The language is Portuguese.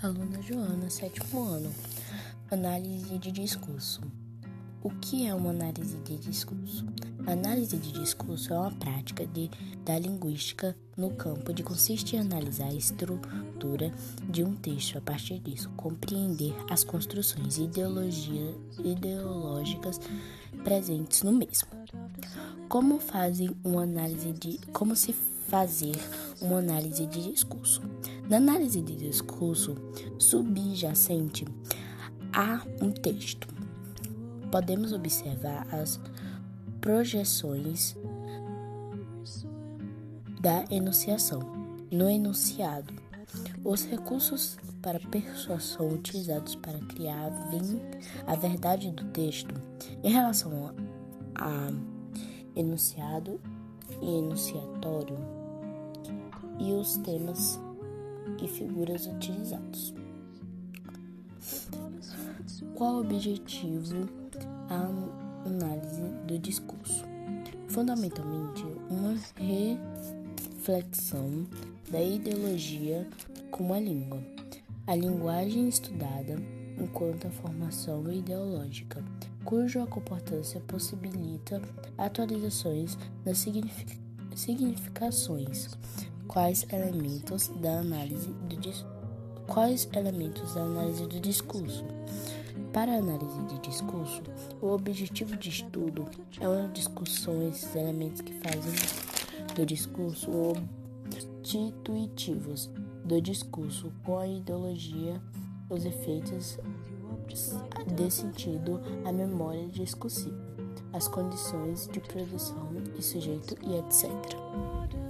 Aluna Joana, sétimo ano. Análise de discurso. O que é uma análise de discurso? A análise de discurso é uma prática de, da linguística no campo de consiste em analisar a estrutura de um texto a partir disso, compreender as construções ideológicas presentes no mesmo. Como fazem uma análise de como se fazer uma análise de discurso. Na análise de discurso subjacente a um texto, podemos observar as projeções da enunciação. No enunciado, os recursos para persuasão utilizados para criar a verdade do texto em relação a enunciado e enunciatório e os temas e figuras utilizados. Qual o objetivo a análise do discurso? Fundamentalmente, uma reflexão da ideologia com a língua, a linguagem estudada enquanto a formação ideológica, cuja comportância possibilita atualizações nas significações quais elementos da análise do quais elementos da análise do discurso. Para a análise de discurso, o objetivo de estudo é uma discussão esses elementos que fazem do discurso constitutivos do discurso com a ideologia, os efeitos de sentido, a memória discursiva, as condições de produção e sujeito e etc.